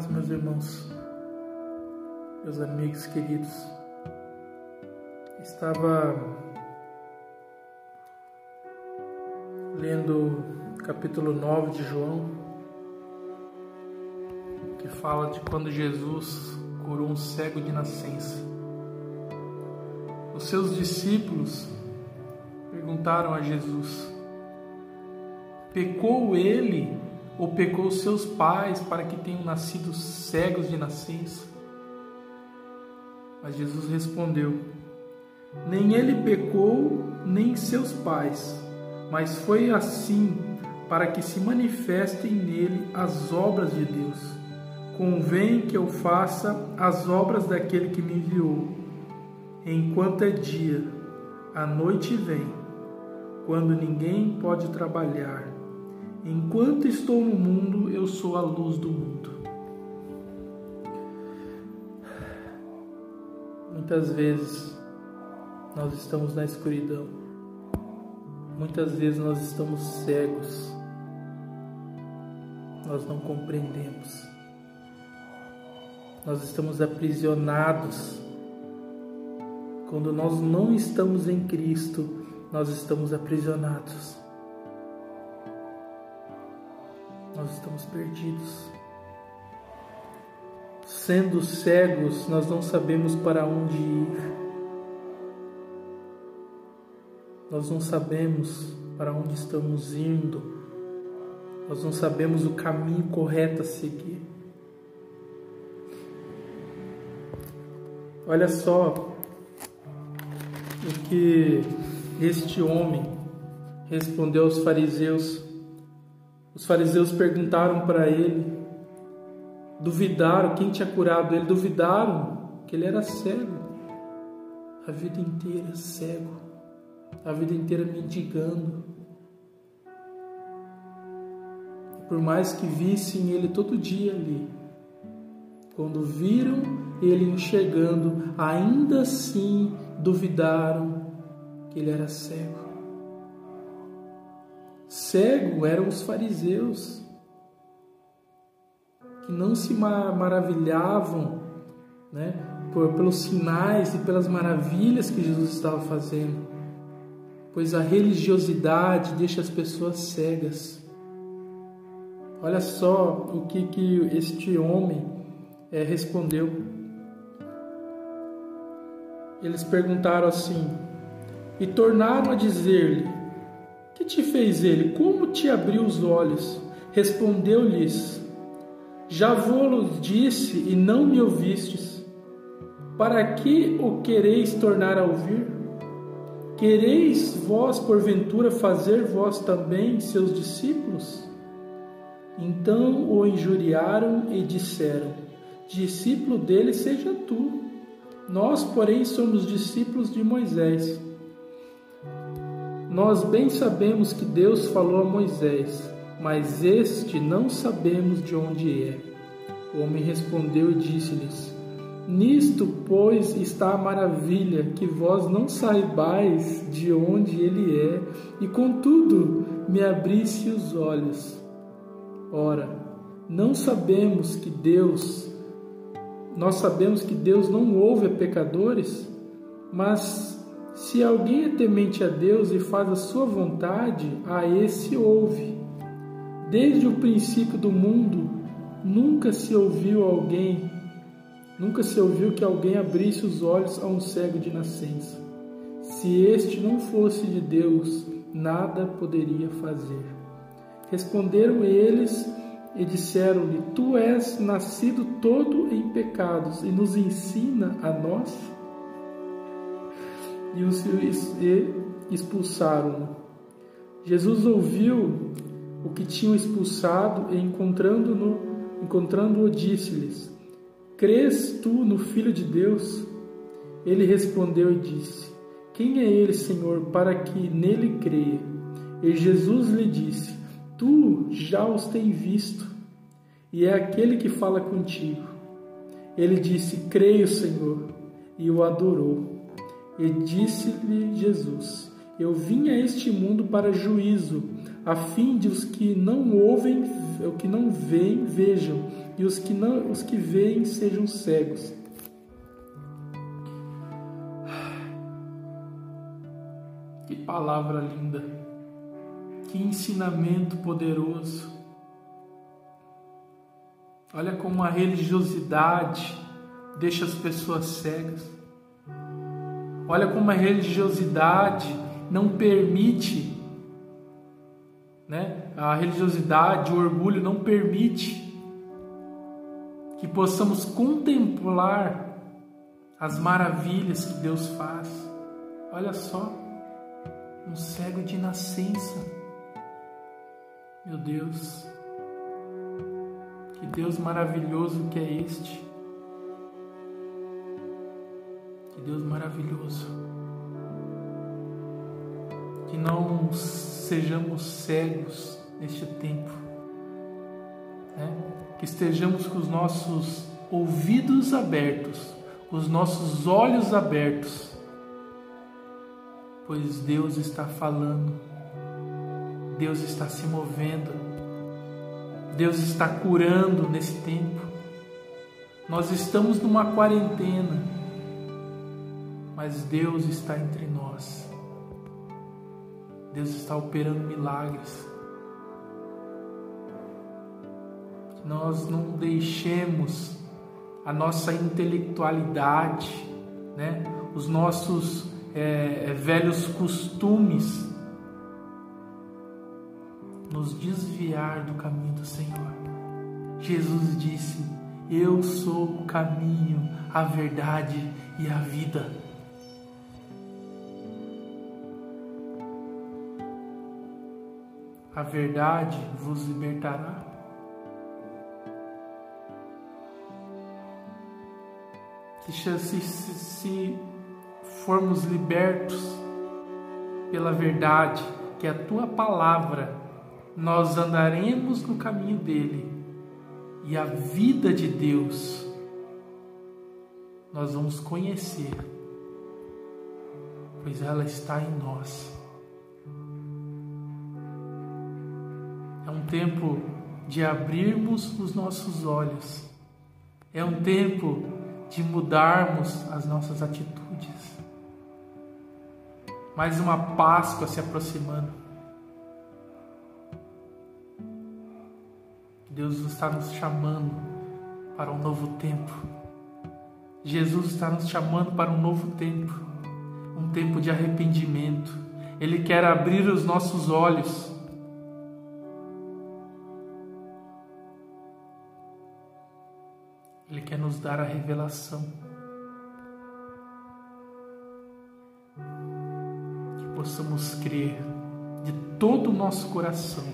paz, meus irmãos, meus amigos queridos. Estava lendo capítulo 9 de João, que fala de quando Jesus curou um cego de nascença. Os seus discípulos perguntaram a Jesus: Pecou ele ou pecou seus pais para que tenham nascido cegos de nascença? Mas Jesus respondeu: Nem ele pecou, nem seus pais, mas foi assim para que se manifestem nele as obras de Deus. Convém que eu faça as obras daquele que me enviou. Enquanto é dia, a noite vem, quando ninguém pode trabalhar. Enquanto estou no mundo, eu sou a luz do mundo. Muitas vezes nós estamos na escuridão. Muitas vezes nós estamos cegos. Nós não compreendemos. Nós estamos aprisionados. Quando nós não estamos em Cristo, nós estamos aprisionados. Nós estamos perdidos. Sendo cegos, nós não sabemos para onde ir. Nós não sabemos para onde estamos indo. Nós não sabemos o caminho correto a seguir. Olha só o que este homem respondeu aos fariseus os fariseus perguntaram para ele, duvidaram quem tinha curado ele, duvidaram que ele era cego. A vida inteira cego, a vida inteira mendigando. Por mais que vissem ele todo dia ali, quando viram ele enxergando, ainda assim duvidaram que ele era cego. Cego eram os fariseus, que não se maravilhavam né, por, pelos sinais e pelas maravilhas que Jesus estava fazendo, pois a religiosidade deixa as pessoas cegas. Olha só o que, que este homem é, respondeu. Eles perguntaram assim, e tornaram a dizer-lhe: que te fez ele? Como te abriu os olhos? Respondeu-lhes: Já vou-lo disse e não me ouvistes. Para que o quereis tornar a ouvir? Quereis vós, porventura, fazer vós também seus discípulos? Então o injuriaram e disseram: Discípulo dele seja tu. Nós, porém, somos discípulos de Moisés. Nós bem sabemos que Deus falou a Moisés, mas este não sabemos de onde é. O homem respondeu e disse-lhes: Nisto, pois, está a maravilha, que vós não saibais de onde ele é, e contudo me abrisse os olhos. Ora, não sabemos que Deus, nós sabemos que Deus não ouve a pecadores, mas se alguém é temente a Deus e faz a sua vontade, a esse ouve. Desde o princípio do mundo, nunca se ouviu alguém, nunca se ouviu que alguém abrisse os olhos a um cego de nascença. Se este não fosse de Deus, nada poderia fazer. Responderam eles e disseram-lhe: Tu és nascido todo em pecados e nos ensina a nós? E os expulsaram-no. Jesus ouviu o que tinham expulsado e encontrando-o, encontrando disse-lhes: Crês tu no Filho de Deus? Ele respondeu e disse: Quem é ele, Senhor, para que nele creia? E Jesus lhe disse: Tu já os tens visto, e é aquele que fala contigo. Ele disse: Creio, Senhor, e o adorou. E disse-lhe Jesus: Eu vim a este mundo para juízo, a fim de os que não ouvem, o que não veem, vejam, e os que não, os que veem sejam cegos. Que palavra linda. Que ensinamento poderoso. Olha como a religiosidade deixa as pessoas cegas. Olha como a religiosidade não permite, né? A religiosidade, o orgulho não permite que possamos contemplar as maravilhas que Deus faz. Olha só, um cego de nascença. Meu Deus, que Deus maravilhoso que é este. Deus maravilhoso. Que não sejamos cegos neste tempo. Né? Que estejamos com os nossos ouvidos abertos, os nossos olhos abertos, pois Deus está falando, Deus está se movendo, Deus está curando nesse tempo. Nós estamos numa quarentena, mas Deus está entre nós. Deus está operando milagres. Nós não deixemos a nossa intelectualidade, né? os nossos é, é velhos costumes nos desviar do caminho do Senhor. Jesus disse: Eu sou o caminho, a verdade e a vida. A verdade vos libertará. Se, se, se formos libertos pela verdade, que é a tua palavra, nós andaremos no caminho dele e a vida de Deus nós vamos conhecer, pois ela está em nós. É um tempo de abrirmos os nossos olhos, é um tempo de mudarmos as nossas atitudes. Mais uma Páscoa se aproximando. Deus está nos chamando para um novo tempo. Jesus está nos chamando para um novo tempo, um tempo de arrependimento. Ele quer abrir os nossos olhos. Nos dar a revelação. Que possamos crer de todo o nosso coração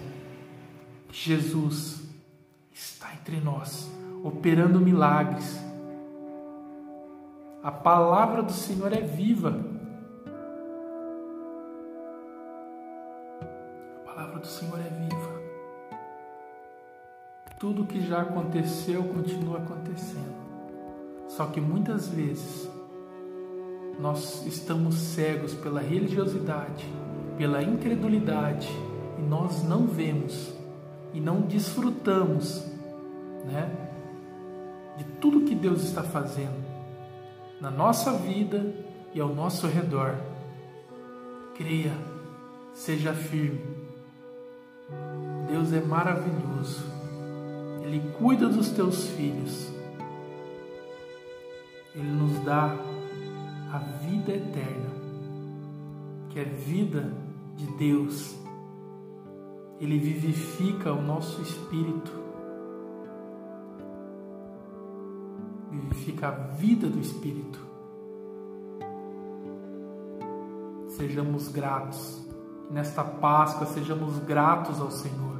que Jesus está entre nós, operando milagres. A palavra do Senhor é viva. A palavra do Senhor é viva. Tudo que já aconteceu continua acontecendo. Só que muitas vezes nós estamos cegos pela religiosidade, pela incredulidade e nós não vemos e não desfrutamos, né, de tudo que Deus está fazendo na nossa vida e ao nosso redor. Creia, seja firme. Deus é maravilhoso. Ele cuida dos teus filhos. Dá a vida eterna, que é vida de Deus ele vivifica o nosso espírito, vivifica a vida do espírito. Sejamos gratos, nesta Páscoa sejamos gratos ao Senhor.